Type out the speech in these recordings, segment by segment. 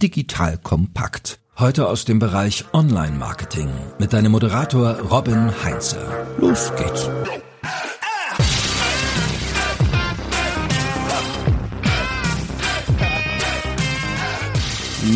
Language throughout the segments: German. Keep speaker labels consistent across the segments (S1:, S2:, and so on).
S1: digital kompakt. Heute aus dem Bereich Online-Marketing mit deinem Moderator Robin Heinze. Los geht's.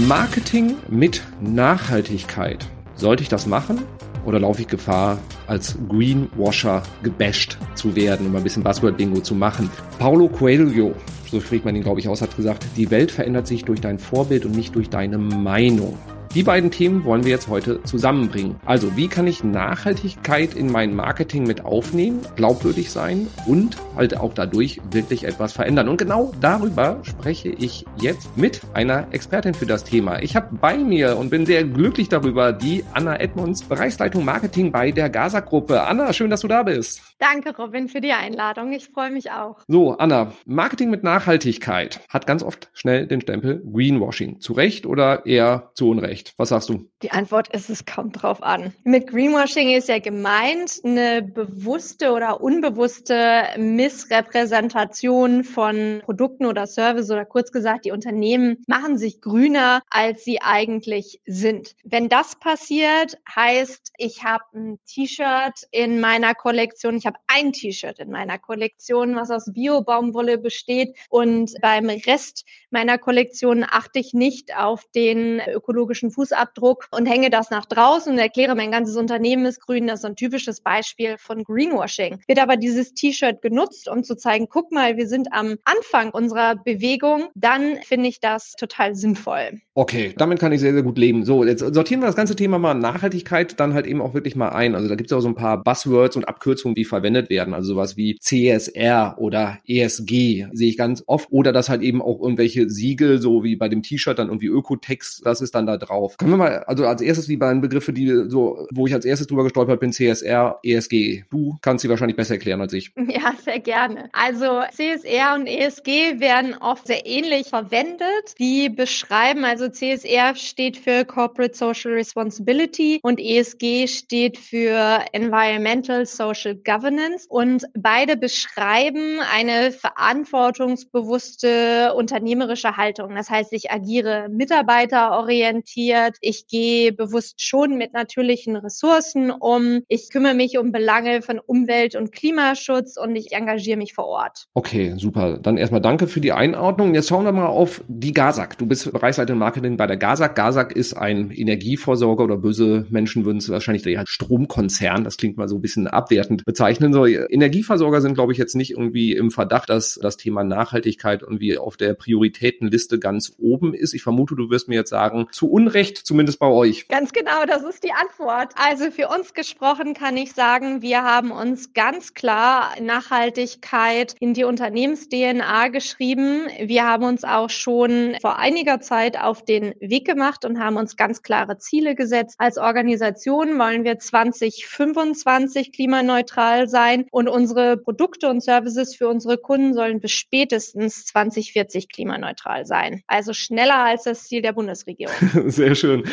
S2: Marketing mit Nachhaltigkeit. Sollte ich das machen oder laufe ich Gefahr, als Greenwasher gebasht zu werden, um ein bisschen Buzzword-Bingo zu machen? Paulo Coelho, so spricht man ihn, glaube ich, aus, hat gesagt, die Welt verändert sich durch dein Vorbild und nicht durch deine Meinung. Die beiden Themen wollen wir jetzt heute zusammenbringen. Also, wie kann ich Nachhaltigkeit in mein Marketing mit aufnehmen, glaubwürdig sein und halt auch dadurch wirklich etwas verändern? Und genau darüber spreche ich jetzt mit einer Expertin für das Thema. Ich habe bei mir und bin sehr glücklich darüber die Anna Edmonds, Bereichsleitung Marketing bei der Gaza-Gruppe. Anna, schön, dass du da bist.
S3: Danke, Robin, für die Einladung. Ich freue mich auch.
S2: So, Anna, Marketing mit Nachhaltigkeit hat ganz oft schnell den Stempel Greenwashing. Zu Recht oder eher zu Unrecht? Nicht? Was sagst du?
S3: Die Antwort ist, es kommt drauf an. Mit Greenwashing ist ja gemeint eine bewusste oder unbewusste Missrepräsentation von Produkten oder Services oder kurz gesagt, die Unternehmen machen sich grüner, als sie eigentlich sind. Wenn das passiert, heißt, ich habe ein T-Shirt in meiner Kollektion, ich habe ein T-Shirt in meiner Kollektion, was aus Bio-Baumwolle besteht und beim Rest meiner Kollektion achte ich nicht auf den ökologischen Fußabdruck und hänge das nach draußen und erkläre, mein ganzes Unternehmen ist grün. Das ist ein typisches Beispiel von Greenwashing. Wird aber dieses T-Shirt genutzt, um zu zeigen, guck mal, wir sind am Anfang unserer Bewegung, dann finde ich das total sinnvoll.
S2: Okay, damit kann ich sehr, sehr gut leben. So, jetzt sortieren wir das ganze Thema mal Nachhaltigkeit dann halt eben auch wirklich mal ein. Also da gibt es auch so ein paar Buzzwords und Abkürzungen, die verwendet werden. Also sowas wie CSR oder ESG sehe ich ganz oft. Oder dass halt eben auch irgendwelche Siegel, so wie bei dem T-Shirt dann irgendwie Ökotext, das ist dann da drauf drauf. Können wir mal, also als erstes die beiden Begriffe, die so, wo ich als erstes drüber gestolpert bin, CSR, ESG. Du kannst sie wahrscheinlich besser erklären als ich.
S3: Ja, sehr gerne. Also CSR und ESG werden oft sehr ähnlich verwendet. Die beschreiben, also CSR steht für Corporate Social Responsibility und ESG steht für Environmental Social Governance und beide beschreiben eine verantwortungsbewusste unternehmerische Haltung. Das heißt, ich agiere mitarbeiterorientiert orientiert. Ich gehe bewusst schon mit natürlichen Ressourcen um. Ich kümmere mich um Belange von Umwelt- und Klimaschutz und ich engagiere mich vor Ort.
S2: Okay, super. Dann erstmal danke für die Einordnung. Jetzt schauen wir mal auf die GASAG. Du bist Bereichsleiter Marketing bei der GASAG. GASAG ist ein Energieversorger oder böse Menschen würden es wahrscheinlich der Stromkonzern, das klingt mal so ein bisschen abwertend bezeichnen. So, Energieversorger sind, glaube ich, jetzt nicht irgendwie im Verdacht, dass das Thema Nachhaltigkeit irgendwie auf der Prioritätenliste ganz oben ist. Ich vermute, du wirst mir jetzt sagen, zu Unrecht Recht, zumindest bei euch?
S3: Ganz genau, das ist die Antwort. Also für uns gesprochen kann ich sagen, wir haben uns ganz klar Nachhaltigkeit in die Unternehmens-DNA geschrieben. Wir haben uns auch schon vor einiger Zeit auf den Weg gemacht und haben uns ganz klare Ziele gesetzt. Als Organisation wollen wir 2025 klimaneutral sein und unsere Produkte und Services für unsere Kunden sollen bis spätestens 2040 klimaneutral sein. Also schneller als das Ziel der Bundesregierung.
S2: Sehr schön.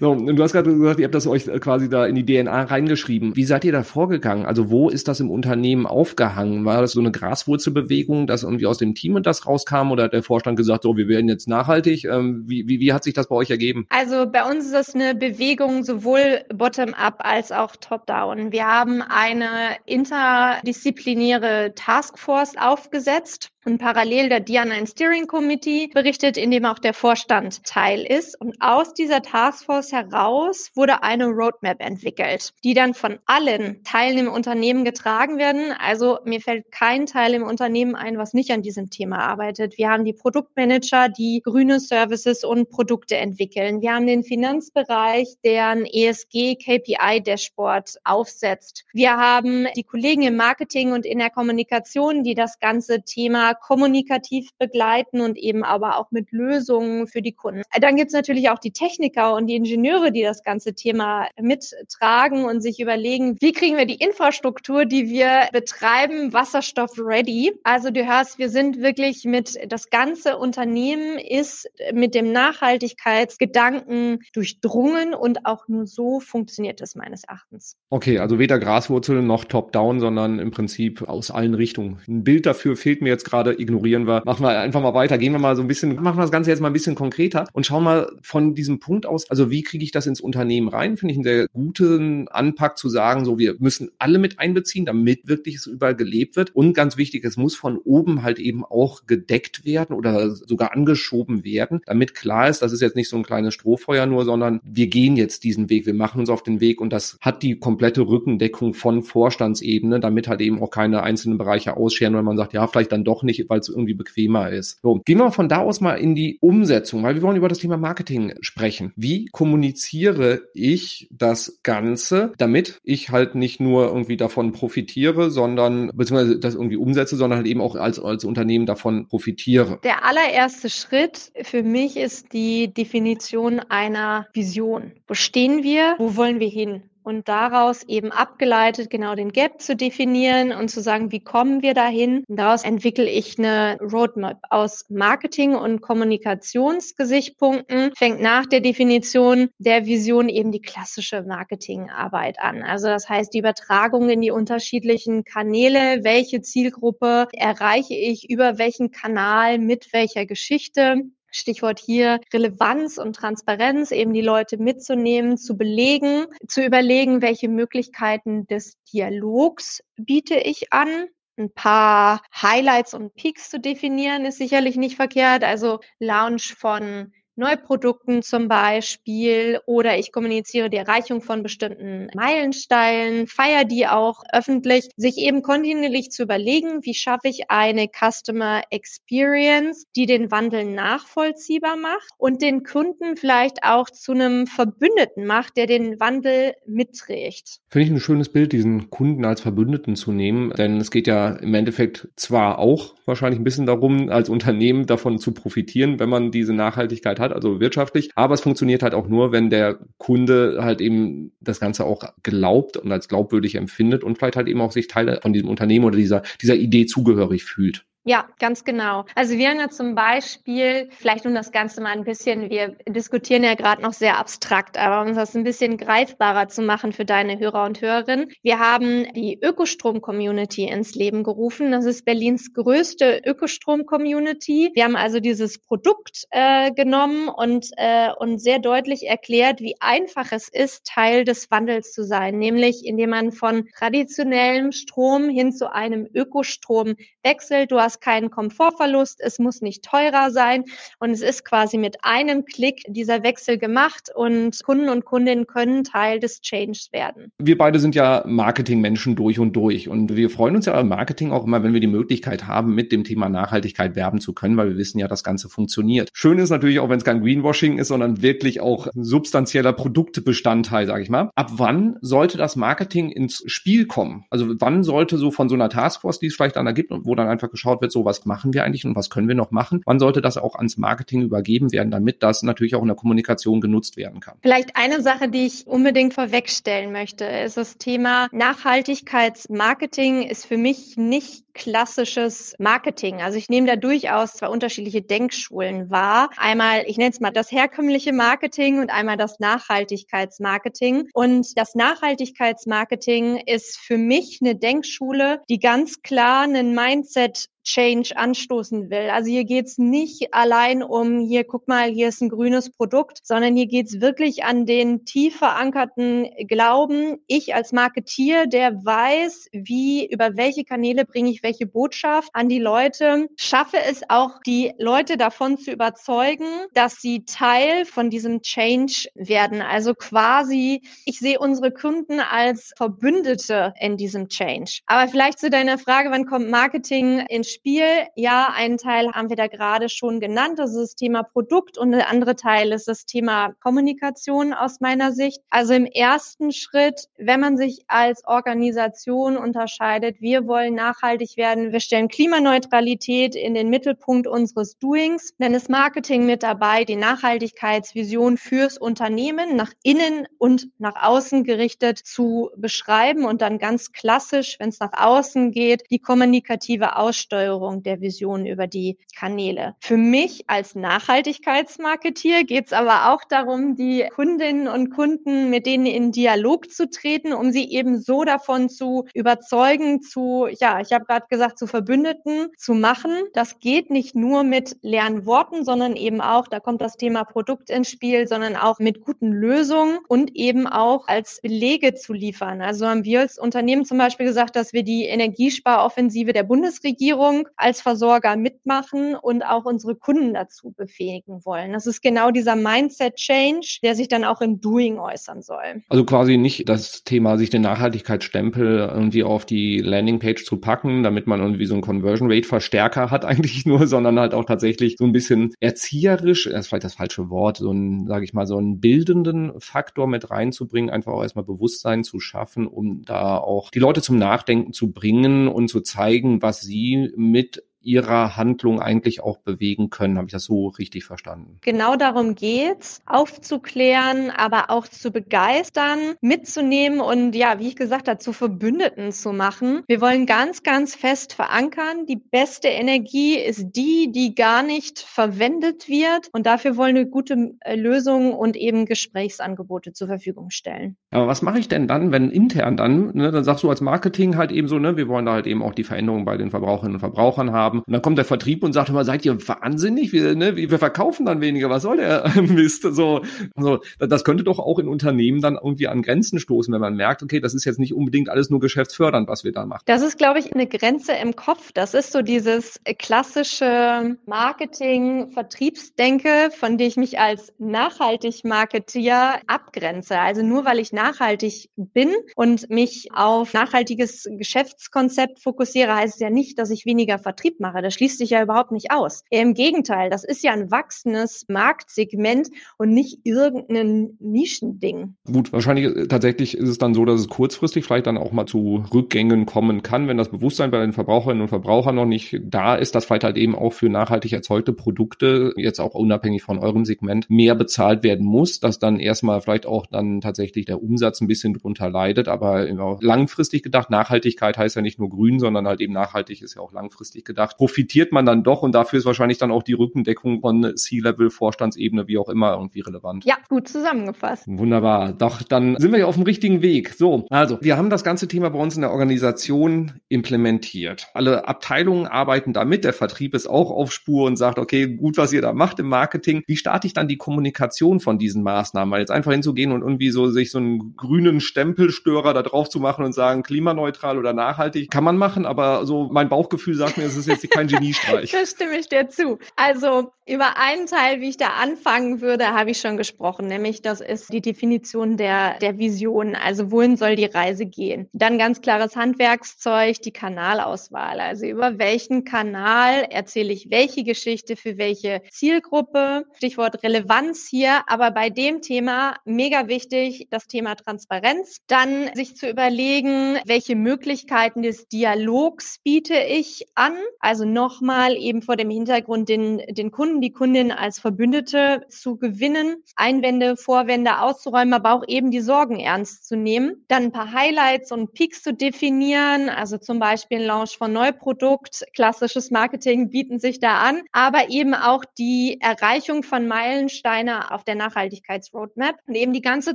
S2: So, du hast gerade gesagt, ihr habt das euch quasi da in die DNA reingeschrieben. Wie seid ihr da vorgegangen? Also wo ist das im Unternehmen aufgehangen? War das so eine Graswurzelbewegung, dass irgendwie aus dem Team und das rauskam oder hat der Vorstand gesagt, so, wir werden jetzt nachhaltig? Ähm, wie, wie, wie hat sich das bei euch ergeben?
S3: Also bei uns ist es eine Bewegung sowohl bottom-up als auch top-down. Wir haben eine interdisziplinäre Taskforce aufgesetzt und parallel der Diana Steering Committee berichtet, in dem auch der Vorstand Teil ist. Und aus dieser Taskforce heraus wurde eine Roadmap entwickelt, die dann von allen Teilen im Unternehmen getragen werden. Also mir fällt kein Teil im Unternehmen ein, was nicht an diesem Thema arbeitet. Wir haben die Produktmanager, die grüne Services und Produkte entwickeln. Wir haben den Finanzbereich, der ein ESG KPI Dashboard aufsetzt. Wir haben die Kollegen im Marketing und in der Kommunikation, die das ganze Thema kommunikativ begleiten und eben aber auch mit Lösungen für die Kunden. Dann gibt es natürlich auch die Techniker und die Ingenieure, die das ganze Thema mittragen und sich überlegen, wie kriegen wir die Infrastruktur, die wir betreiben, wasserstoff-ready. Also du hörst, wir sind wirklich mit, das ganze Unternehmen ist mit dem Nachhaltigkeitsgedanken durchdrungen und auch nur so funktioniert es meines Erachtens.
S2: Okay, also weder Graswurzeln noch Top-Down, sondern im Prinzip aus allen Richtungen. Ein Bild dafür fehlt mir jetzt gerade gerade ignorieren wir. Machen wir einfach mal weiter. Gehen wir mal so ein bisschen, machen wir das Ganze jetzt mal ein bisschen konkreter und schauen mal von diesem Punkt aus, also wie kriege ich das ins Unternehmen rein? Finde ich einen sehr guten Anpack zu sagen, so wir müssen alle mit einbeziehen, damit wirklich es überall gelebt wird. Und ganz wichtig, es muss von oben halt eben auch gedeckt werden oder sogar angeschoben werden, damit klar ist, das ist jetzt nicht so ein kleines Strohfeuer nur, sondern wir gehen jetzt diesen Weg, wir machen uns auf den Weg und das hat die komplette Rückendeckung von Vorstandsebene, damit halt eben auch keine einzelnen Bereiche ausscheren, wenn man sagt, ja, vielleicht dann doch nicht, weil es irgendwie bequemer ist. So, gehen wir von da aus mal in die Umsetzung, weil wir wollen über das Thema Marketing sprechen. Wie kommuniziere ich das Ganze, damit ich halt nicht nur irgendwie davon profitiere, sondern beziehungsweise das irgendwie umsetze, sondern halt eben auch als, als Unternehmen davon profitiere?
S3: Der allererste Schritt für mich ist die Definition einer Vision. Wo stehen wir? Wo wollen wir hin? Und daraus eben abgeleitet genau den Gap zu definieren und zu sagen, wie kommen wir dahin? Und daraus entwickle ich eine Roadmap. Aus Marketing- und Kommunikationsgesichtspunkten, fängt nach der Definition der Vision eben die klassische Marketingarbeit an. Also das heißt, die Übertragung in die unterschiedlichen Kanäle, welche Zielgruppe erreiche ich? Über welchen Kanal? Mit welcher Geschichte Stichwort hier Relevanz und Transparenz, eben die Leute mitzunehmen, zu belegen, zu überlegen, welche Möglichkeiten des Dialogs biete ich an. Ein paar Highlights und Peaks zu definieren ist sicherlich nicht verkehrt. Also Launch von Neuprodukten zum Beispiel oder ich kommuniziere die Erreichung von bestimmten Meilensteinen, feiere die auch öffentlich, sich eben kontinuierlich zu überlegen, wie schaffe ich eine Customer Experience, die den Wandel nachvollziehbar macht und den Kunden vielleicht auch zu einem Verbündeten macht, der den Wandel mitträgt.
S2: Finde ich ein schönes Bild, diesen Kunden als Verbündeten zu nehmen, denn es geht ja im Endeffekt zwar auch wahrscheinlich ein bisschen darum, als Unternehmen davon zu profitieren, wenn man diese Nachhaltigkeit hat, hat, also wirtschaftlich. Aber es funktioniert halt auch nur, wenn der Kunde halt eben das Ganze auch glaubt und als glaubwürdig empfindet und vielleicht halt eben auch sich Teil von diesem Unternehmen oder dieser, dieser Idee zugehörig fühlt.
S3: Ja, ganz genau. Also wir haben ja zum Beispiel, vielleicht um das Ganze mal ein bisschen, wir diskutieren ja gerade noch sehr abstrakt, aber um das ein bisschen greifbarer zu machen für deine Hörer und Hörerinnen. Wir haben die Ökostrom-Community ins Leben gerufen. Das ist Berlins größte Ökostrom-Community. Wir haben also dieses Produkt äh, genommen und, äh, und sehr deutlich erklärt, wie einfach es ist, Teil des Wandels zu sein, nämlich indem man von traditionellem Strom hin zu einem Ökostrom wechselt. Du hast keinen Komfortverlust, es muss nicht teurer sein und es ist quasi mit einem Klick dieser Wechsel gemacht und Kunden und Kundinnen können Teil des Changes werden.
S2: Wir beide sind ja Marketingmenschen durch und durch und wir freuen uns ja im Marketing auch immer, wenn wir die Möglichkeit haben, mit dem Thema Nachhaltigkeit werben zu können, weil wir wissen ja, das Ganze funktioniert. Schön ist natürlich auch, wenn es kein Greenwashing ist, sondern wirklich auch substanzieller Produktbestandteil, sage ich mal. Ab wann sollte das Marketing ins Spiel kommen? Also wann sollte so von so einer Taskforce, die es vielleicht dann ergibt und wo dann einfach geschaut wird, wird, so was machen wir eigentlich und was können wir noch machen? Wann sollte das auch ans Marketing übergeben werden, damit das natürlich auch in der Kommunikation genutzt werden kann?
S3: Vielleicht eine Sache, die ich unbedingt vorwegstellen möchte, ist das Thema Nachhaltigkeitsmarketing ist für mich nicht klassisches Marketing. Also ich nehme da durchaus zwei unterschiedliche Denkschulen wahr. Einmal, ich nenne es mal das herkömmliche Marketing und einmal das Nachhaltigkeitsmarketing. Und das Nachhaltigkeitsmarketing ist für mich eine Denkschule, die ganz klar einen Mindset Change anstoßen will. Also hier geht's nicht allein um, hier guck mal, hier ist ein grünes Produkt, sondern hier geht's wirklich an den tief verankerten Glauben, ich als Marketier, der weiß, wie, über welche Kanäle bringe ich welche Botschaft an die Leute, schaffe es auch, die Leute davon zu überzeugen, dass sie Teil von diesem Change werden. Also quasi, ich sehe unsere Kunden als Verbündete in diesem Change. Aber vielleicht zu deiner Frage, wann kommt Marketing ins Spiel. Ja, einen Teil haben wir da gerade schon genannt. Das ist das Thema Produkt und der andere Teil ist das Thema Kommunikation aus meiner Sicht. Also im ersten Schritt, wenn man sich als Organisation unterscheidet, wir wollen nachhaltig werden, wir stellen Klimaneutralität in den Mittelpunkt unseres Doings, dann ist Marketing mit dabei, die Nachhaltigkeitsvision fürs Unternehmen nach innen und nach außen gerichtet zu beschreiben und dann ganz klassisch, wenn es nach außen geht, die kommunikative Aussteuerung Ansteuerung der Vision über die Kanäle. Für mich als Nachhaltigkeitsmarketier geht es aber auch darum, die Kundinnen und Kunden mit denen in Dialog zu treten, um sie eben so davon zu überzeugen, zu, ja, ich habe gerade gesagt, zu Verbündeten zu machen. Das geht nicht nur mit leeren Worten, sondern eben auch, da kommt das Thema Produkt ins Spiel, sondern auch mit guten Lösungen und eben auch als Belege zu liefern. Also haben wir als Unternehmen zum Beispiel gesagt, dass wir die Energiesparoffensive der Bundesregierung als Versorger mitmachen und auch unsere Kunden dazu befähigen wollen. Das ist genau dieser Mindset-Change, der sich dann auch im Doing äußern soll.
S2: Also quasi nicht das Thema, sich den Nachhaltigkeitsstempel irgendwie auf die Landingpage zu packen, damit man irgendwie so einen Conversion Rate Verstärker hat eigentlich nur, sondern halt auch tatsächlich so ein bisschen erzieherisch, das ist vielleicht das falsche Wort, so ein, sage ich mal, so einen bildenden Faktor mit reinzubringen, einfach auch erstmal Bewusstsein zu schaffen, um da auch die Leute zum Nachdenken zu bringen und zu zeigen, was sie mit ihrer Handlung eigentlich auch bewegen können. Habe ich das so richtig verstanden?
S3: Genau darum geht's, aufzuklären, aber auch zu begeistern, mitzunehmen und ja, wie ich gesagt habe, zu Verbündeten zu machen. Wir wollen ganz, ganz fest verankern. Die beste Energie ist die, die gar nicht verwendet wird. Und dafür wollen wir gute äh, Lösungen und eben Gesprächsangebote zur Verfügung stellen.
S2: Aber was mache ich denn dann, wenn intern dann, ne, dann sagst du als Marketing halt eben so, ne, wir wollen da halt eben auch die Veränderungen bei den Verbraucherinnen und Verbrauchern haben haben. Und dann kommt der Vertrieb und sagt immer, seid ihr wahnsinnig? Wir, ne, wir verkaufen dann weniger. Was soll der Mist? So, so, das könnte doch auch in Unternehmen dann irgendwie an Grenzen stoßen, wenn man merkt, okay, das ist jetzt nicht unbedingt alles nur geschäftsfördernd, was wir da machen.
S3: Das ist, glaube ich, eine Grenze im Kopf. Das ist so dieses klassische Marketing, Vertriebsdenke, von dem ich mich als nachhaltig Marketier abgrenze. Also nur weil ich nachhaltig bin und mich auf nachhaltiges Geschäftskonzept fokussiere, heißt es ja nicht, dass ich weniger Vertrieb mache. Das schließt sich ja überhaupt nicht aus. Im Gegenteil, das ist ja ein wachsendes Marktsegment und nicht irgendein Nischending.
S2: Gut, wahrscheinlich äh, tatsächlich ist es dann so, dass es kurzfristig vielleicht dann auch mal zu Rückgängen kommen kann, wenn das Bewusstsein bei den Verbraucherinnen und Verbrauchern noch nicht da ist, dass vielleicht halt eben auch für nachhaltig erzeugte Produkte, jetzt auch unabhängig von eurem Segment, mehr bezahlt werden muss, dass dann erstmal vielleicht auch dann tatsächlich der Umsatz ein bisschen drunter leidet, aber langfristig gedacht, Nachhaltigkeit heißt ja nicht nur grün, sondern halt eben nachhaltig ist ja auch langfristig gedacht gedacht, profitiert man dann doch und dafür ist wahrscheinlich dann auch die Rückendeckung von C-Level, Vorstandsebene, wie auch immer, irgendwie relevant.
S3: Ja, gut zusammengefasst.
S2: Wunderbar. Doch, dann sind wir ja auf dem richtigen Weg. So, also, wir haben das ganze Thema bei uns in der Organisation implementiert. Alle Abteilungen arbeiten damit. Der Vertrieb ist auch auf Spur und sagt, okay, gut, was ihr da macht im Marketing. Wie starte ich dann die Kommunikation von diesen Maßnahmen? Weil jetzt einfach hinzugehen und irgendwie so sich so einen grünen Stempelstörer da drauf zu machen und sagen, klimaneutral oder nachhaltig, kann man machen, aber so mein Bauchgefühl sagt mir, es ist jetzt kein Geniestreich.
S3: da stimme ich dir zu. Also über einen Teil, wie ich da anfangen würde, habe ich schon gesprochen, nämlich das ist die Definition der, der Vision. Also wohin soll die Reise gehen? Dann ganz klares Handwerkszeug, die Kanalauswahl. Also über welchen Kanal erzähle ich welche Geschichte für welche Zielgruppe. Stichwort Relevanz hier. Aber bei dem Thema mega wichtig, das Thema Transparenz. Dann sich zu überlegen, welche Möglichkeiten des Dialogs biete ich an. Also nochmal eben vor dem Hintergrund den, den Kunden, die Kundin als Verbündete zu gewinnen, Einwände, Vorwände auszuräumen, aber auch eben die Sorgen ernst zu nehmen. Dann ein paar Highlights und Peaks zu definieren, also zum Beispiel ein Launch von Neuprodukt, klassisches Marketing bieten sich da an, aber eben auch die Erreichung von Meilensteine auf der Nachhaltigkeitsroadmap und eben die ganze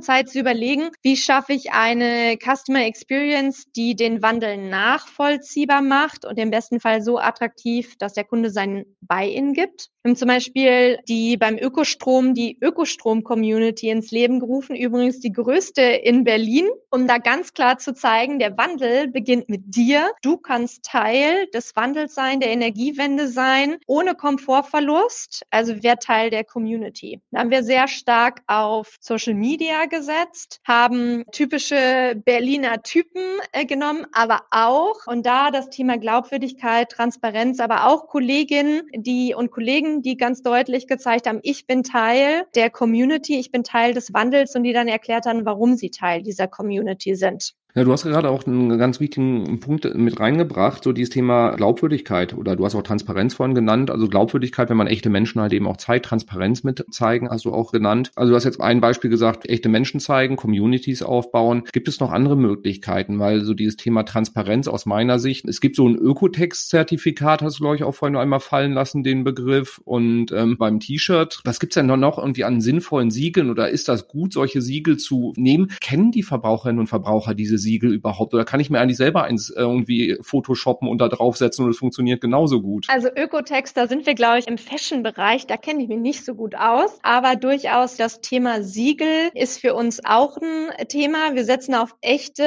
S3: Zeit zu überlegen, wie schaffe ich eine Customer Experience, die den Wandel nachvollziehbar macht und im besten Fall so attraktiv, dass der Kunde seinen Buy-in gibt. Wir haben zum Beispiel die beim Ökostrom, die Ökostrom-Community ins Leben gerufen, übrigens die größte in Berlin, um da ganz klar zu zeigen, der Wandel beginnt mit dir. Du kannst Teil des Wandels sein, der Energiewende sein, ohne Komfortverlust, also wer Teil der Community. Da haben wir sehr stark auf Social Media gesetzt, haben typische Berliner Typen äh, genommen, aber auch, und da das Thema Glaubwürdigkeit, Transparenz, aber auch Kolleginnen, die und Kollegen, die ganz deutlich gezeigt haben, ich bin Teil der Community, ich bin Teil des Wandels und die dann erklärt haben, warum sie Teil dieser Community sind.
S2: Ja, du hast gerade auch einen ganz wichtigen Punkt mit reingebracht, so dieses Thema Glaubwürdigkeit oder du hast auch Transparenz vorhin genannt. Also Glaubwürdigkeit, wenn man echte Menschen halt eben auch zeigt, Transparenz mit zeigen, hast du auch genannt. Also du hast jetzt ein Beispiel gesagt, echte Menschen zeigen, Communities aufbauen. Gibt es noch andere Möglichkeiten? Weil so dieses Thema Transparenz aus meiner Sicht, es gibt so ein Ökotext-Zertifikat, hast du, glaube ich, auch vorhin noch einmal fallen lassen, den Begriff. Und ähm, beim T-Shirt, was gibt's denn noch irgendwie an sinnvollen Siegeln oder ist das gut, solche Siegel zu nehmen? Kennen die Verbraucherinnen und Verbraucher diese Siegel überhaupt? Oder kann ich mir eigentlich selber eins äh, irgendwie photoshoppen und da draufsetzen und es funktioniert genauso gut?
S3: Also Ökotext, da sind wir, glaube ich, im Fashion-Bereich. Da kenne ich mich nicht so gut aus. Aber durchaus das Thema Siegel ist für uns auch ein Thema. Wir setzen auf echte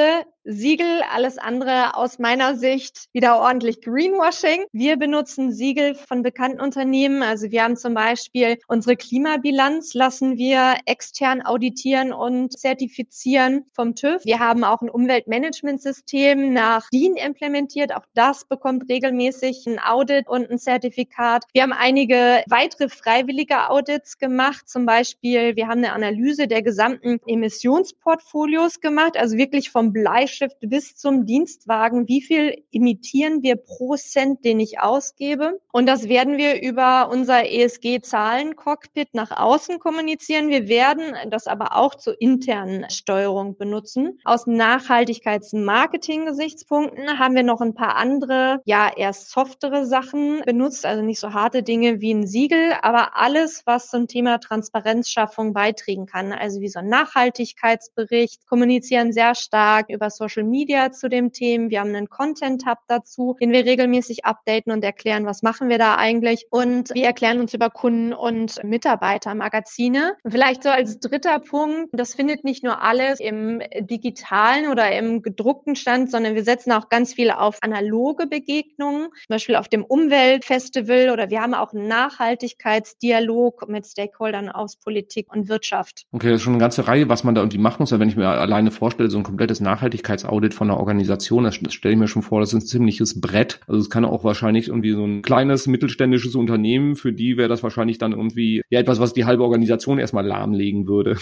S3: Siegel, alles andere aus meiner Sicht wieder ordentlich Greenwashing. Wir benutzen Siegel von bekannten Unternehmen. Also wir haben zum Beispiel unsere Klimabilanz lassen wir extern auditieren und zertifizieren vom TÜV. Wir haben auch ein Umweltmanagementsystem nach DIN implementiert. Auch das bekommt regelmäßig ein Audit und ein Zertifikat. Wir haben einige weitere freiwillige Audits gemacht. Zum Beispiel, wir haben eine Analyse der gesamten Emissionsportfolios gemacht, also wirklich vom Bleistift Bleistift bis zum Dienstwagen, wie viel imitieren wir pro Cent, den ich ausgebe. Und das werden wir über unser ESG-Zahlen-Cockpit nach außen kommunizieren. Wir werden das aber auch zur internen Steuerung benutzen. Aus Nachhaltigkeits-Marketing-Gesichtspunkten haben wir noch ein paar andere, ja, eher softere Sachen benutzt, also nicht so harte Dinge wie ein Siegel, aber alles, was zum Thema Transparenzschaffung beitragen kann. Also wie so ein Nachhaltigkeitsbericht, kommunizieren sehr stark über Social Media zu dem Themen. Wir haben einen Content-Hub dazu, den wir regelmäßig updaten und erklären, was machen wir da eigentlich. Und wir erklären uns über Kunden- und Mitarbeitermagazine. Vielleicht so als dritter Punkt, das findet nicht nur alles im digitalen oder im gedruckten Stand, sondern wir setzen auch ganz viel auf analoge Begegnungen, zum Beispiel auf dem Umweltfestival oder wir haben auch einen Nachhaltigkeitsdialog mit Stakeholdern aus Politik und Wirtschaft.
S2: Okay, das ist schon eine ganze Reihe, was man da irgendwie machen muss. Wenn ich mir alleine vorstelle, so ein komplettes Nachhaltigkeits Nachhaltigkeitsaudit von einer Organisation, das, das stelle ich mir schon vor, das ist ein ziemliches Brett. Also es kann auch wahrscheinlich irgendwie so ein kleines mittelständisches Unternehmen, für die wäre das wahrscheinlich dann irgendwie ja etwas, was die halbe Organisation erstmal lahmlegen würde.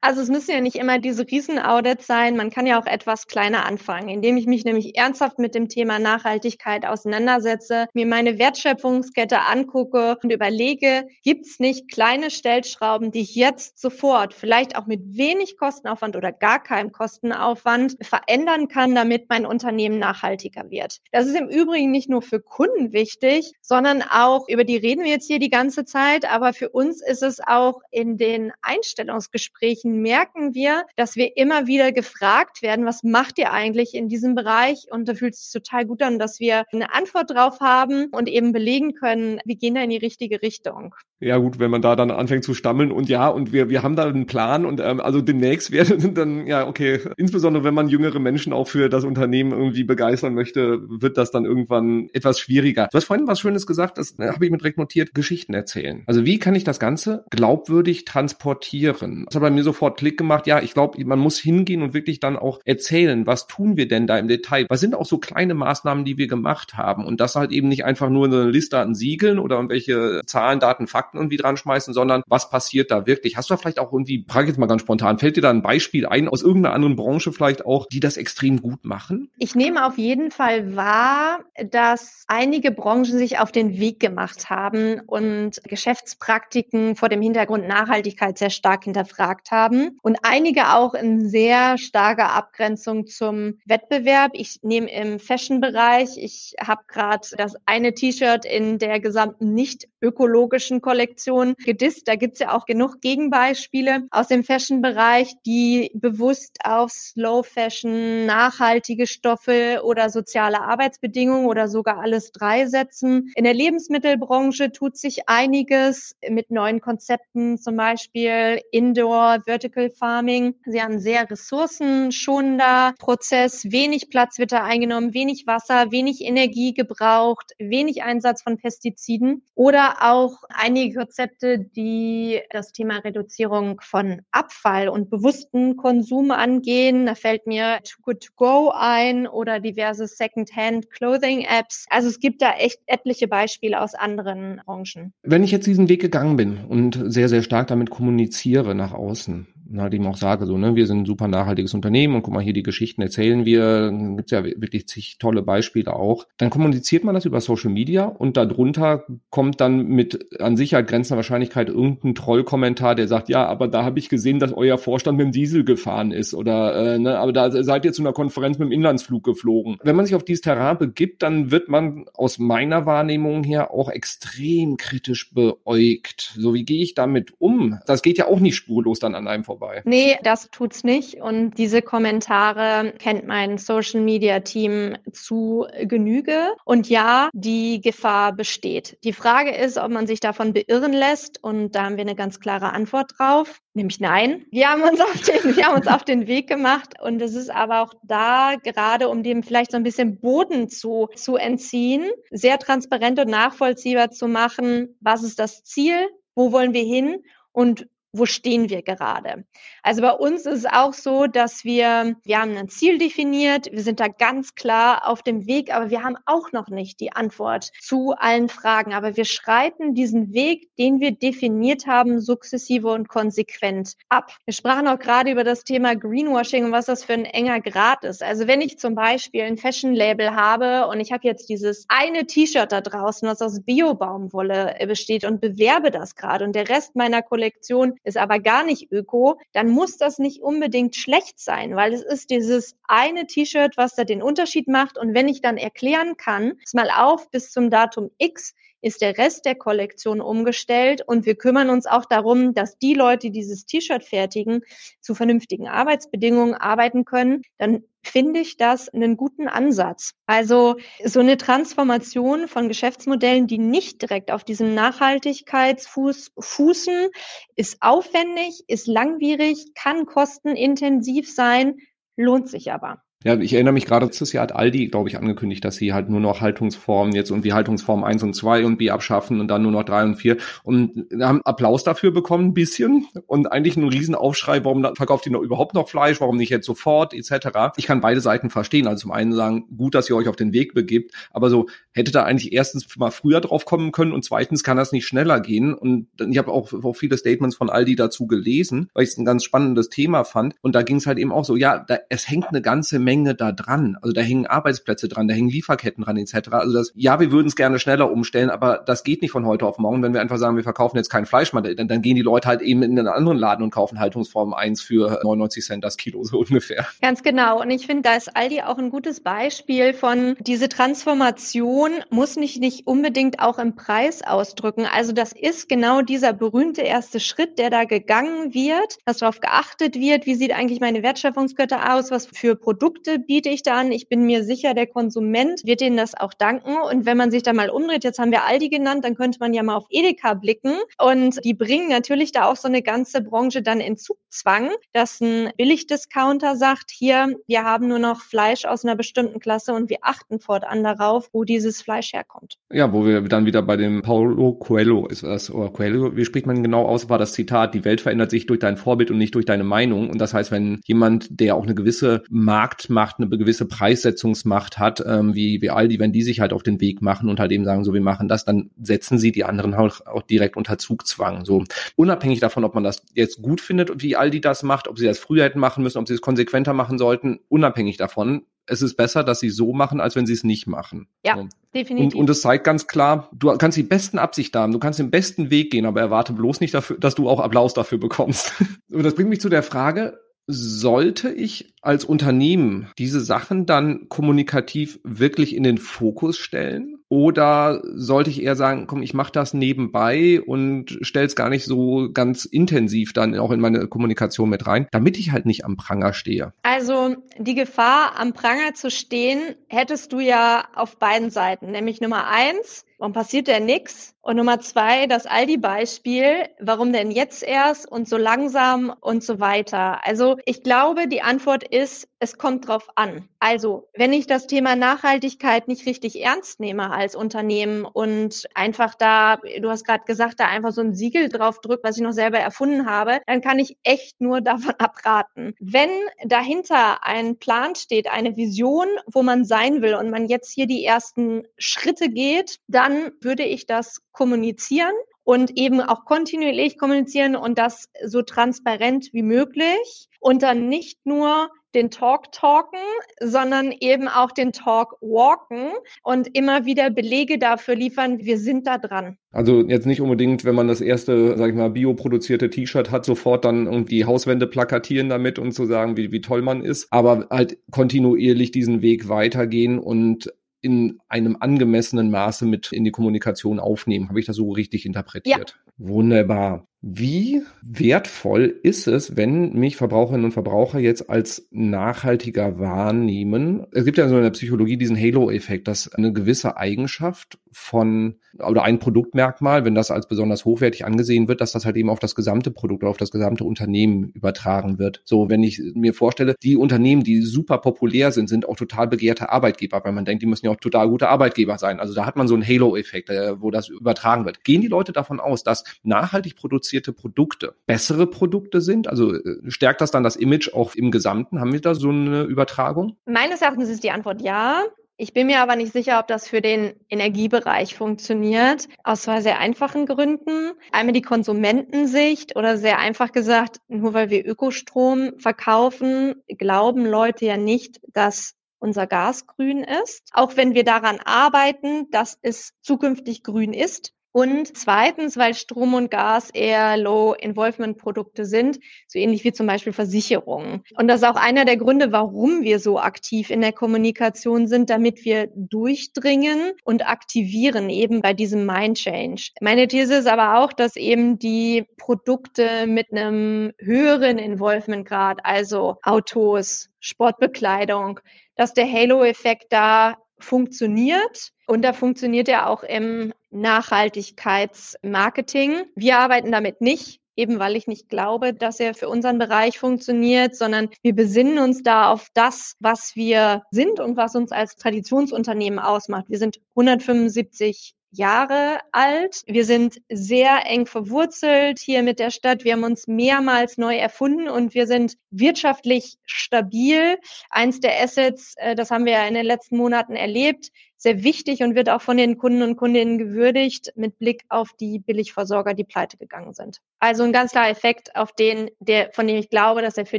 S3: Also es müssen ja nicht immer diese Riesenaudits sein. Man kann ja auch etwas kleiner anfangen, indem ich mich nämlich ernsthaft mit dem Thema Nachhaltigkeit auseinandersetze, mir meine Wertschöpfungskette angucke und überlege, gibt es nicht kleine Stellschrauben, die ich jetzt sofort, vielleicht auch mit wenig Kostenaufwand oder gar keinem Kostenaufwand verändern kann, damit mein Unternehmen nachhaltiger wird. Das ist im Übrigen nicht nur für Kunden wichtig, sondern auch, über die reden wir jetzt hier die ganze Zeit, aber für uns ist es auch in den Einstellungsgesprächen merken wir, dass wir immer wieder gefragt werden, was macht ihr eigentlich in diesem Bereich? Und da fühlt es sich total gut an, dass wir eine Antwort drauf haben und eben belegen können, wir gehen da in die richtige Richtung.
S2: Ja gut, wenn man da dann anfängt zu stammeln und ja, und wir, wir haben da einen Plan und ähm, also demnächst werden dann, ja, okay, insbesondere wenn man jüngere Menschen auch für das Unternehmen irgendwie begeistern möchte, wird das dann irgendwann etwas schwieriger. Du hast vorhin was Schönes gesagt, das habe ich mir direkt notiert, Geschichten erzählen. Also wie kann ich das Ganze glaubwürdig transportieren? Das hat bei mir sofort Klick gemacht, ja, ich glaube, man muss hingehen und wirklich dann auch erzählen, was tun wir denn da im Detail? Was sind auch so kleine Maßnahmen, die wir gemacht haben? Und das halt eben nicht einfach nur eine Liste an Siegeln oder irgendwelche Zahlen, Daten, Fakten, Fakten irgendwie dran schmeißen, sondern was passiert da wirklich? Hast du da vielleicht auch irgendwie, frage jetzt mal ganz spontan, fällt dir da ein Beispiel ein aus irgendeiner anderen Branche vielleicht auch, die das extrem gut machen?
S3: Ich nehme auf jeden Fall wahr, dass einige Branchen sich auf den Weg gemacht haben und Geschäftspraktiken vor dem Hintergrund Nachhaltigkeit sehr stark hinterfragt haben und einige auch in sehr starker Abgrenzung zum Wettbewerb. Ich nehme im Fashion-Bereich, ich habe gerade das eine T-Shirt in der gesamten nicht ökologischen Kollektion Kollektion gedisst. Da gibt's ja auch genug Gegenbeispiele aus dem Fashion-Bereich, die bewusst auf Slow Fashion, nachhaltige Stoffe oder soziale Arbeitsbedingungen oder sogar alles drei setzen. In der Lebensmittelbranche tut sich einiges mit neuen Konzepten, zum Beispiel Indoor Vertical Farming. Sie haben sehr ressourcenschonender Prozess, wenig Platz wird da eingenommen, wenig Wasser, wenig Energie gebraucht, wenig Einsatz von Pestiziden oder auch einige Konzepte, die das Thema Reduzierung von Abfall und bewussten Konsum angehen. Da fällt mir Too Good To Go ein oder diverse Second-Hand Clothing Apps. Also es gibt da echt etliche Beispiele aus anderen Branchen.
S2: Wenn ich jetzt diesen Weg gegangen bin und sehr, sehr stark damit kommuniziere nach außen, halt eben auch sage, so, ne, wir sind ein super nachhaltiges Unternehmen und guck mal hier, die Geschichten erzählen wir, gibt's ja wirklich zig tolle Beispiele auch, dann kommuniziert man das über Social Media und darunter kommt dann mit an Sicherheit grenzender Wahrscheinlichkeit irgendein Trollkommentar, der sagt, ja, aber da habe ich gesehen, dass euer Vorstand mit dem Diesel gefahren ist oder äh, ne, aber da seid ihr zu einer Konferenz mit dem Inlandsflug geflogen. Wenn man sich auf dieses Terrain begibt, dann wird man aus meiner Wahrnehmung her auch extrem kritisch beäugt. So, wie gehe ich damit um? Das geht ja auch nicht spurlos dann an einem vorbei.
S3: Nee, das tut's nicht. Und diese Kommentare kennt mein Social Media Team zu Genüge. Und ja, die Gefahr besteht. Die Frage ist, ob man sich davon beirren lässt. Und da haben wir eine ganz klare Antwort drauf. Nämlich nein. Wir haben uns auf den, wir haben uns auf den Weg gemacht. Und es ist aber auch da, gerade um dem vielleicht so ein bisschen Boden zu, zu entziehen, sehr transparent und nachvollziehbar zu machen, was ist das Ziel, wo wollen wir hin und wo stehen wir gerade? Also bei uns ist es auch so, dass wir, wir haben ein Ziel definiert, wir sind da ganz klar auf dem Weg, aber wir haben auch noch nicht die Antwort zu allen Fragen. Aber wir schreiten diesen Weg, den wir definiert haben, sukzessive und konsequent ab. Wir sprachen auch gerade über das Thema Greenwashing und was das für ein enger Grad ist. Also wenn ich zum Beispiel ein Fashion-Label habe und ich habe jetzt dieses eine T-Shirt da draußen, was aus Bio-Baumwolle besteht und bewerbe das gerade und der Rest meiner Kollektion ist aber gar nicht öko, dann muss das nicht unbedingt schlecht sein, weil es ist dieses eine T-Shirt, was da den Unterschied macht. Und wenn ich dann erklären kann, mal auf, bis zum Datum X ist der Rest der Kollektion umgestellt und wir kümmern uns auch darum, dass die Leute, die dieses T-Shirt fertigen, zu vernünftigen Arbeitsbedingungen arbeiten können, dann finde ich das einen guten Ansatz. Also so eine Transformation von Geschäftsmodellen, die nicht direkt auf diesem Nachhaltigkeitsfuß fußen, ist aufwendig, ist langwierig, kann kostenintensiv sein, lohnt sich aber.
S2: Ja, ich erinnere mich gerade, letztes Jahr hat Aldi, glaube ich, angekündigt, dass sie halt nur noch Haltungsformen jetzt irgendwie Haltungsform 1 und 2 und B abschaffen und dann nur noch 3 und 4 und haben Applaus dafür bekommen, ein bisschen und eigentlich einen riesen Aufschrei, warum verkauft ihr noch überhaupt noch Fleisch, warum nicht jetzt sofort, etc. Ich kann beide Seiten verstehen. Also zum einen sagen, gut, dass ihr euch auf den Weg begibt, aber so hätte da eigentlich erstens mal früher drauf kommen können und zweitens kann das nicht schneller gehen und ich habe auch, auch viele Statements von Aldi dazu gelesen, weil ich es ein ganz spannendes Thema fand und da ging es halt eben auch so, ja, da, es hängt eine ganze Menge da dran. Also da hängen Arbeitsplätze dran, da hängen Lieferketten dran etc. Also das, ja, wir würden es gerne schneller umstellen, aber das geht nicht von heute auf morgen. Wenn wir einfach sagen, wir verkaufen jetzt kein Fleisch mehr, dann, dann gehen die Leute halt eben in einen anderen Laden und kaufen Haltungsform 1 für 99 Cent das Kilo so ungefähr.
S3: Ganz genau. Und ich finde, da ist Aldi auch ein gutes Beispiel von diese Transformation muss nicht nicht unbedingt auch im Preis ausdrücken. Also das ist genau dieser berühmte erste Schritt, der da gegangen wird, dass darauf geachtet wird, wie sieht eigentlich meine Wertschöpfungskette aus, was für Produkte Produkte biete ich da an. Ich bin mir sicher, der Konsument wird Ihnen das auch danken. Und wenn man sich da mal umdreht, jetzt haben wir Aldi genannt, dann könnte man ja mal auf Edeka blicken. Und die bringen natürlich da auch so eine ganze Branche dann in Zugzwang, dass ein Billigdiscounter sagt, hier, wir haben nur noch Fleisch aus einer bestimmten Klasse und wir achten fortan darauf, wo dieses Fleisch herkommt.
S2: Ja, wo wir dann wieder bei dem Paulo Coelho ist das, oder Coelho, wie spricht man genau aus, war das Zitat, die Welt verändert sich durch dein Vorbild und nicht durch deine Meinung. Und das heißt, wenn jemand, der auch eine gewisse Markt Macht, eine gewisse Preissetzungsmacht hat, ähm, wie, wie Aldi, wenn die sich halt auf den Weg machen und halt eben sagen, so wir machen das, dann setzen sie die anderen auch, auch direkt unter Zugzwang. So unabhängig davon, ob man das jetzt gut findet, wie Aldi das macht, ob sie das früher hätten machen müssen, ob sie es konsequenter machen sollten, unabhängig davon. Es ist besser, dass sie so machen, als wenn sie es nicht machen.
S3: Ja, so. definitiv.
S2: Und, und es zeigt ganz klar, du kannst die besten Absichten haben, du kannst den besten Weg gehen, aber erwarte bloß nicht dafür, dass du auch Applaus dafür bekommst. und das bringt mich zu der Frage, sollte ich als Unternehmen diese Sachen dann kommunikativ wirklich in den Fokus stellen? Oder sollte ich eher sagen, komm, ich mache das nebenbei und stelle es gar nicht so ganz intensiv dann auch in meine Kommunikation mit rein, damit ich halt nicht am Pranger stehe?
S3: Also die Gefahr, am Pranger zu stehen, hättest du ja auf beiden Seiten. Nämlich Nummer eins, warum passiert denn nichts? Und Nummer zwei, das Aldi-Beispiel, warum denn jetzt erst und so langsam und so weiter. Also ich glaube, die Antwort ist, es kommt drauf an. Also wenn ich das Thema Nachhaltigkeit nicht richtig ernst nehme als Unternehmen und einfach da, du hast gerade gesagt, da einfach so ein Siegel drauf drückt, was ich noch selber erfunden habe, dann kann ich echt nur davon abraten. Wenn dahinter ein Plan steht, eine Vision, wo man sein will und man jetzt hier die ersten Schritte geht, dann würde ich das kommunizieren und eben auch kontinuierlich kommunizieren und das so transparent wie möglich und dann nicht nur den Talk talken, sondern eben auch den Talk walken und immer wieder Belege dafür liefern, wir sind da dran.
S2: Also jetzt nicht unbedingt, wenn man das erste, sag ich mal, bioproduzierte T-Shirt hat, sofort dann irgendwie Hauswände plakatieren damit und zu sagen, wie, wie toll man ist, aber halt kontinuierlich diesen Weg weitergehen und in einem angemessenen Maße mit in die Kommunikation aufnehmen. Habe ich das so richtig interpretiert? Wunderbar. Wie wertvoll ist es, wenn mich Verbraucherinnen und Verbraucher jetzt als nachhaltiger wahrnehmen? Es gibt ja so in der Psychologie diesen Halo-Effekt, dass eine gewisse Eigenschaft von oder ein Produktmerkmal, wenn das als besonders hochwertig angesehen wird, dass das halt eben auf das gesamte Produkt oder auf das gesamte Unternehmen übertragen wird. So, wenn ich mir vorstelle, die Unternehmen, die super populär sind, sind auch total begehrte Arbeitgeber, weil man denkt, die müssen ja auch total gute Arbeitgeber sein. Also da hat man so einen Halo-Effekt, äh, wo das übertragen wird. Gehen die Leute davon aus, dass nachhaltig produzierte Produkte bessere Produkte sind? Also äh, stärkt das dann das Image auch im Gesamten? Haben wir da so eine Übertragung?
S3: Meines Erachtens ist die Antwort ja. Ich bin mir aber nicht sicher, ob das für den Energiebereich funktioniert. Aus zwei sehr einfachen Gründen. Einmal die Konsumentensicht oder sehr einfach gesagt, nur weil wir Ökostrom verkaufen, glauben Leute ja nicht, dass unser Gas grün ist. Auch wenn wir daran arbeiten, dass es zukünftig grün ist. Und zweitens, weil Strom und Gas eher Low-Involvement-Produkte sind, so ähnlich wie zum Beispiel Versicherungen. Und das ist auch einer der Gründe, warum wir so aktiv in der Kommunikation sind, damit wir durchdringen und aktivieren eben bei diesem Mind Change. Meine These ist aber auch, dass eben die Produkte mit einem höheren Involvement-Grad, also Autos, Sportbekleidung, dass der Halo-Effekt da funktioniert. Und da funktioniert er auch im Nachhaltigkeitsmarketing. Wir arbeiten damit nicht, eben weil ich nicht glaube, dass er für unseren Bereich funktioniert, sondern wir besinnen uns da auf das, was wir sind und was uns als Traditionsunternehmen ausmacht. Wir sind 175 Jahre alt. Wir sind sehr eng verwurzelt hier mit der Stadt. Wir haben uns mehrmals neu erfunden und wir sind wirtschaftlich stabil. Eins der Assets, äh, das haben wir ja in den letzten Monaten erlebt, sehr wichtig und wird auch von den Kunden und Kundinnen gewürdigt mit Blick auf die Billigversorger, die pleite gegangen sind. Also ein ganz klarer Effekt, auf den, der, von dem ich glaube, dass er für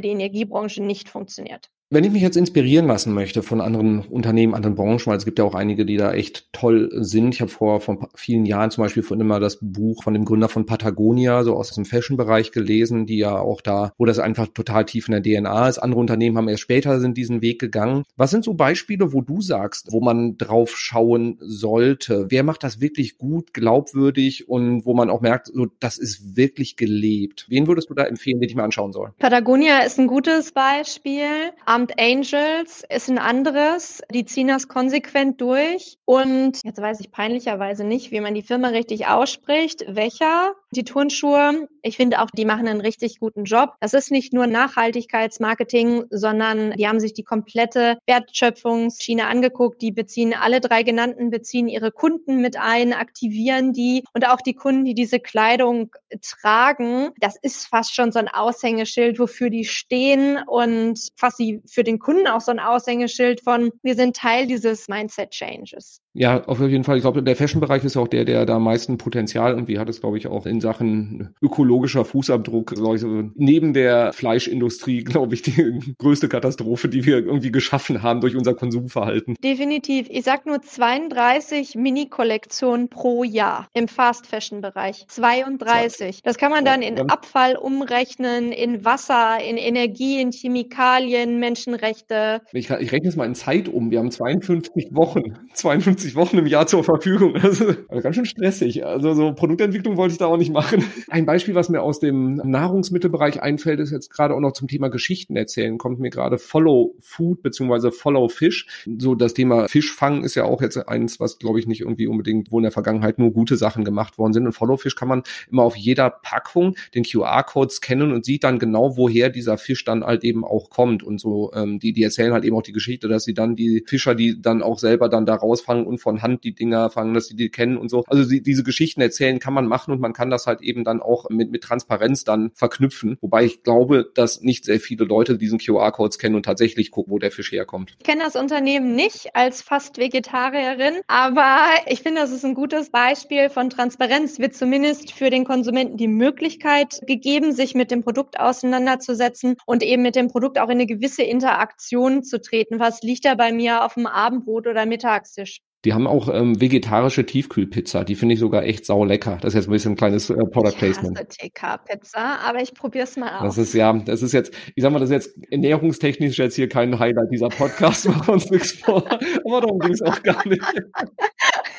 S3: die Energiebranche nicht funktioniert.
S2: Wenn ich mich jetzt inspirieren lassen möchte von anderen Unternehmen, anderen Branchen, weil es gibt ja auch einige, die da echt toll sind. Ich habe vor, vor vielen Jahren zum Beispiel von immer das Buch von dem Gründer von Patagonia, so aus dem Fashion-Bereich gelesen, die ja auch da, wo das einfach total tief in der DNA ist. Andere Unternehmen haben erst später sind diesen Weg gegangen. Was sind so Beispiele, wo du sagst, wo man drauf schauen sollte? Wer macht das wirklich gut, glaubwürdig und wo man auch merkt, so, das ist wirklich gelebt? Wen würdest du da empfehlen, den ich mir anschauen soll?
S3: Patagonia ist ein gutes Beispiel. Armed Angels ist ein anderes. Die ziehen das konsequent durch. Und jetzt weiß ich peinlicherweise nicht, wie man die Firma richtig ausspricht. Welcher? Die Turnschuhe. Ich finde auch, die machen einen richtig guten Job. Das ist nicht nur Nachhaltigkeitsmarketing, sondern die haben sich die komplette Wertschöpfungsschiene angeguckt. Die beziehen alle drei genannten, beziehen ihre Kunden mit ein, aktivieren die und auch die Kunden, die diese Kleidung tragen. Das ist fast schon so ein Aushängeschild, wofür die stehen und was sie für den Kunden auch so ein Aushängeschild von, wir sind Teil dieses Mindset-Changes.
S2: Ja, auf jeden Fall. Ich glaube, der Fashion-Bereich ist auch der, der da am meisten Potenzial irgendwie hat es, glaube ich, auch in Sachen ökologischer Fußabdruck. Ich, so neben der Fleischindustrie, glaube ich, die größte Katastrophe, die wir irgendwie geschaffen haben durch unser Konsumverhalten.
S3: Definitiv. Ich sag nur 32 Mini-Kollektionen pro Jahr im Fast-Fashion-Bereich. 32. Das kann man dann in Abfall umrechnen, in Wasser, in Energie, in Chemikalien, Menschenrechte.
S2: Ich, ich rechne es mal in Zeit um. Wir haben 52 Wochen. 52 50 Wochen im Jahr zur Verfügung. Also, also ganz schön stressig. Also so Produktentwicklung wollte ich da auch nicht machen. Ein Beispiel, was mir aus dem Nahrungsmittelbereich einfällt, ist jetzt gerade auch noch zum Thema Geschichten erzählen. Kommt mir gerade Follow Food beziehungsweise Follow Fish. So das Thema Fischfang ist ja auch jetzt eins, was glaube ich nicht irgendwie unbedingt, wo in der Vergangenheit nur gute Sachen gemacht worden sind. Und Follow Fish kann man immer auf jeder Packung den QR-Code scannen und sieht dann genau, woher dieser Fisch dann halt eben auch kommt. Und so, ähm, die, die erzählen halt eben auch die Geschichte, dass sie dann die Fischer, die dann auch selber dann da rausfangen und von Hand die Dinger fangen, dass sie die kennen und so. Also die, diese Geschichten erzählen kann man machen und man kann das halt eben dann auch mit, mit Transparenz dann verknüpfen. Wobei ich glaube, dass nicht sehr viele Leute diesen QR-Codes kennen und tatsächlich gucken, wo der Fisch herkommt.
S3: Ich kenne das Unternehmen nicht als fast Vegetarierin, aber ich finde, das ist ein gutes Beispiel von Transparenz. Wird zumindest für den Konsumenten die Möglichkeit gegeben, sich mit dem Produkt auseinanderzusetzen und eben mit dem Produkt auch in eine gewisse Interaktion zu treten. Was liegt da bei mir auf dem Abendbrot oder Mittagstisch?
S2: Die haben auch ähm, vegetarische Tiefkühlpizza. Die finde ich sogar echt sau lecker. Das ist jetzt ein bisschen ein kleines äh, Product Placement.
S3: Ich TK-Pizza, aber ich probiere es mal aus.
S2: Das ist ja, das ist jetzt, ich sag mal, das ist jetzt ernährungstechnisch jetzt hier kein Highlight dieser Podcast. Machen wir uns nichts vor. Aber darum ging es auch gar nicht.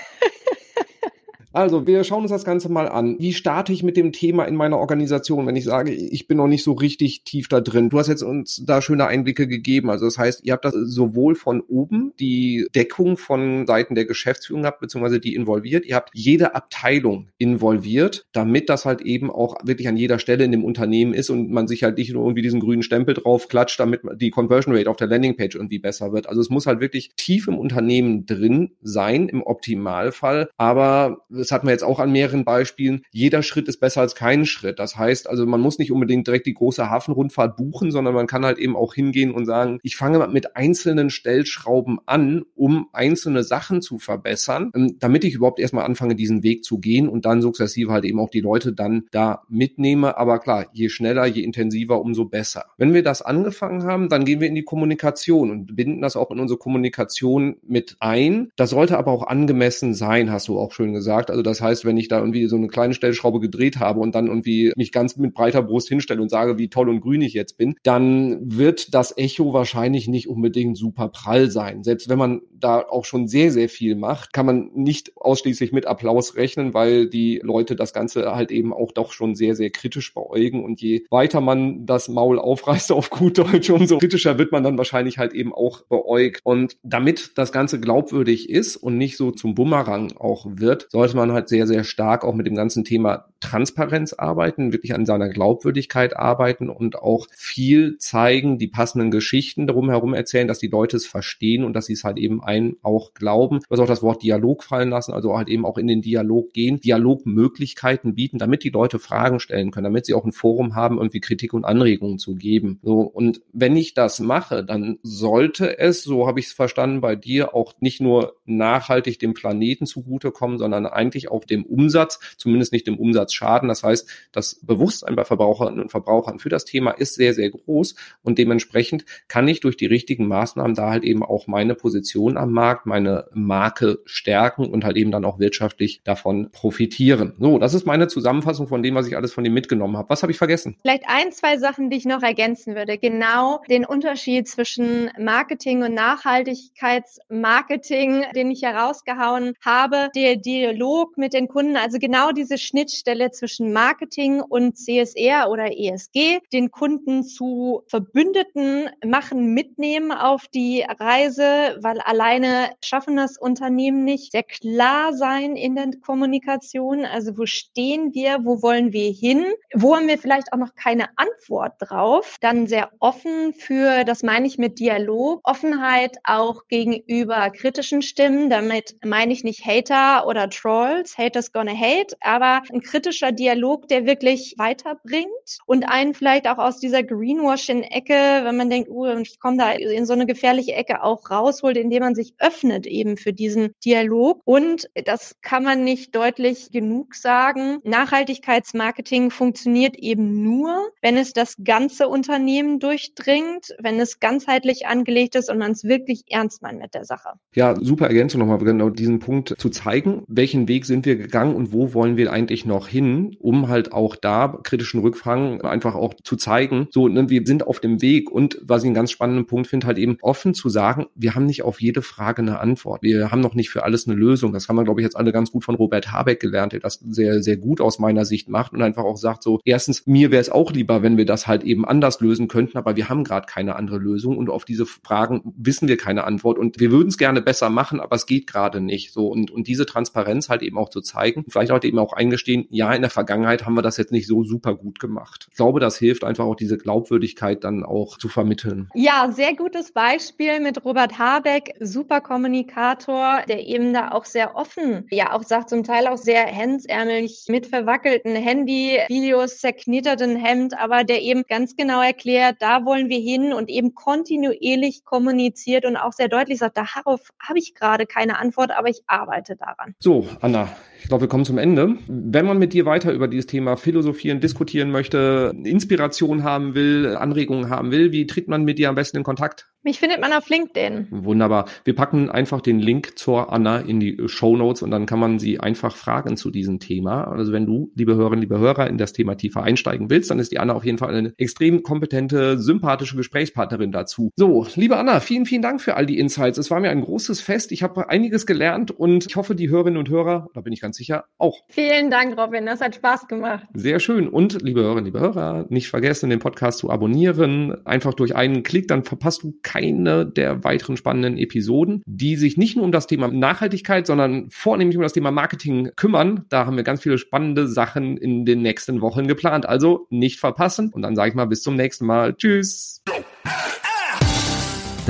S2: Also, wir schauen uns das Ganze mal an. Wie starte ich mit dem Thema in meiner Organisation, wenn ich sage, ich bin noch nicht so richtig tief da drin? Du hast jetzt uns da schöne Einblicke gegeben. Also, das heißt, ihr habt das sowohl von oben die Deckung von Seiten der Geschäftsführung gehabt, beziehungsweise die involviert. Ihr habt jede Abteilung involviert, damit das halt eben auch wirklich an jeder Stelle in dem Unternehmen ist und man sich halt nicht nur irgendwie diesen grünen Stempel drauf klatscht, damit die Conversion Rate auf der Landingpage irgendwie besser wird. Also, es muss halt wirklich tief im Unternehmen drin sein, im Optimalfall. Aber das hatten wir jetzt auch an mehreren Beispielen, jeder Schritt ist besser als kein Schritt. Das heißt, also man muss nicht unbedingt direkt die große Hafenrundfahrt buchen, sondern man kann halt eben auch hingehen und sagen, ich fange mit einzelnen Stellschrauben an, um einzelne Sachen zu verbessern, ähm, damit ich überhaupt erstmal anfange, diesen Weg zu gehen und dann sukzessive halt eben auch die Leute dann da mitnehme. Aber klar, je schneller, je intensiver, umso besser. Wenn wir das angefangen haben, dann gehen wir in die Kommunikation und binden das auch in unsere Kommunikation mit ein. Das sollte aber auch angemessen sein, hast du auch schön gesagt. Also das heißt, wenn ich da irgendwie so eine kleine Stellschraube gedreht habe und dann irgendwie mich ganz mit breiter Brust hinstelle und sage, wie toll und grün ich jetzt bin, dann wird das Echo wahrscheinlich nicht unbedingt super prall sein. Selbst wenn man da auch schon sehr, sehr viel macht, kann man nicht ausschließlich mit Applaus rechnen, weil die Leute das Ganze halt eben auch doch schon sehr, sehr kritisch beäugen. Und je weiter man das Maul aufreißt auf gut Deutsch, umso kritischer wird man dann wahrscheinlich halt eben auch beäugt. Und damit das Ganze glaubwürdig ist und nicht so zum Bumerang auch wird, sollte man halt sehr, sehr stark auch mit dem ganzen Thema Transparenz arbeiten, wirklich an seiner Glaubwürdigkeit arbeiten und auch viel zeigen, die passenden Geschichten darum herum erzählen, dass die Leute es verstehen und dass sie es halt eben einen auch glauben. Du hast auch das Wort Dialog fallen lassen, also halt eben auch in den Dialog gehen, Dialogmöglichkeiten bieten, damit die Leute Fragen stellen können, damit sie auch ein Forum haben, irgendwie Kritik und Anregungen zu geben. So, und wenn ich das mache, dann sollte es, so habe ich es verstanden, bei dir auch nicht nur nachhaltig dem Planeten zugutekommen, sondern eigentlich auch dem Umsatz, zumindest nicht dem Umsatzschaden. Das heißt, das Bewusstsein bei Verbraucherinnen und Verbrauchern für das Thema ist sehr, sehr groß und dementsprechend kann ich durch die richtigen Maßnahmen da halt eben auch meine Position am Markt, meine Marke stärken und halt eben dann auch wirtschaftlich davon profitieren. So, das ist meine Zusammenfassung von dem, was ich alles von dir mitgenommen habe. Was habe ich vergessen?
S3: Vielleicht ein, zwei Sachen, die ich noch ergänzen würde. Genau den Unterschied zwischen Marketing und Nachhaltigkeitsmarketing, den ich herausgehauen habe. Der Dialog mit den Kunden, also genau diese Schnittstelle zwischen Marketing und CSR oder ESG, den Kunden zu Verbündeten machen, mitnehmen auf die Reise, weil alleine schaffen das Unternehmen nicht. Sehr klar sein in der Kommunikation, also wo stehen wir, wo wollen wir hin, wo haben wir vielleicht auch noch keine Antwort drauf. Dann sehr offen für, das meine ich mit Dialog, Offenheit auch gegenüber kritischen Stimmen. Damit meine ich nicht Hater oder Trolls, Haters, gonna hate, aber ein kritischer Dialog, der wirklich weiterbringt und einen vielleicht auch aus dieser Greenwashing-Ecke, wenn man denkt, uh, ich komme da in so eine gefährliche Ecke auch rausholt, indem man sich öffnet eben für diesen Dialog. Und das kann man nicht deutlich genug sagen. Nachhaltigkeitsmarketing funktioniert eben nur, wenn es das ganze Unternehmen durchdringt, wenn es ganzheitlich angelegt ist und man es wirklich ernst meint mit der Sache.
S2: Ja, super Ergänzung nochmal, genau diesen Punkt zu zeigen. Welchen Weg sind wir gegangen und wo wollen wir eigentlich noch hin, um halt auch da kritischen Rückfragen einfach auch zu zeigen. So, ne, wir sind auf dem Weg und was ich einen ganz spannenden Punkt finde, halt eben offen zu sagen, wir haben nicht auf jede Frage eine Antwort. Wir haben noch nicht für alles eine Lösung. Das haben wir, glaube ich, jetzt alle ganz gut von Robert Habeck gelernt, der das sehr, sehr gut aus meiner Sicht macht und einfach auch sagt so, erstens, mir wäre es auch lieber, wenn wir das halt eben anders lösen könnten, aber wir haben gerade keine andere Lösung und auf diese Fragen wissen wir keine Antwort und wir würden es gerne besser machen, aber es geht gerade nicht. So und, und diese Transparenz halt eben auch zu zeigen, vielleicht auch eben auch eingestehen, ja, in der Vergangenheit haben wir das jetzt nicht so super gut gemacht. Ich glaube, das hilft einfach auch diese Glaubwürdigkeit dann auch zu vermitteln.
S3: Ja, sehr gutes Beispiel mit Robert Habeck, super Kommunikator, der eben da auch sehr offen, ja auch sagt zum Teil auch sehr hemdsärmelig mit verwackelten Handy, Videos, zerknitterten Hemd, aber der eben ganz genau erklärt, da wollen wir hin und eben kontinuierlich kommuniziert und auch sehr deutlich sagt, darauf habe ich gerade keine Antwort, aber ich arbeite daran.
S2: So, Anna, ich glaube, wir kommen zum Ende. Wenn man mit dir weiter über dieses Thema philosophieren, diskutieren möchte, Inspiration haben will, Anregungen haben will, wie tritt man mit dir am besten in Kontakt?
S3: Mich findet man auf LinkedIn.
S2: Wunderbar. Wir packen einfach den Link zur Anna in die Show Notes und dann kann man sie einfach fragen zu diesem Thema. Also wenn du, liebe Hörerinnen, liebe Hörer, in das Thema tiefer einsteigen willst, dann ist die Anna auf jeden Fall eine extrem kompetente, sympathische Gesprächspartnerin dazu. So, liebe Anna, vielen, vielen Dank für all die Insights. Es war mir ein großes Fest. Ich habe einiges gelernt und ich hoffe, die Hörerinnen und Hörer, da bin ich ganz sicher, auch.
S3: Vielen Dank, Robin. Das hat Spaß gemacht.
S2: Sehr schön. Und liebe Hörerinnen, liebe Hörer, nicht vergessen, den Podcast zu abonnieren. Einfach durch einen Klick, dann verpasst du keine der weiteren spannenden Episoden, die sich nicht nur um das Thema Nachhaltigkeit, sondern vornehmlich um das Thema Marketing kümmern. Da haben wir ganz viele spannende Sachen in den nächsten Wochen geplant. Also nicht verpassen. Und dann sage ich mal bis zum nächsten Mal. Tschüss.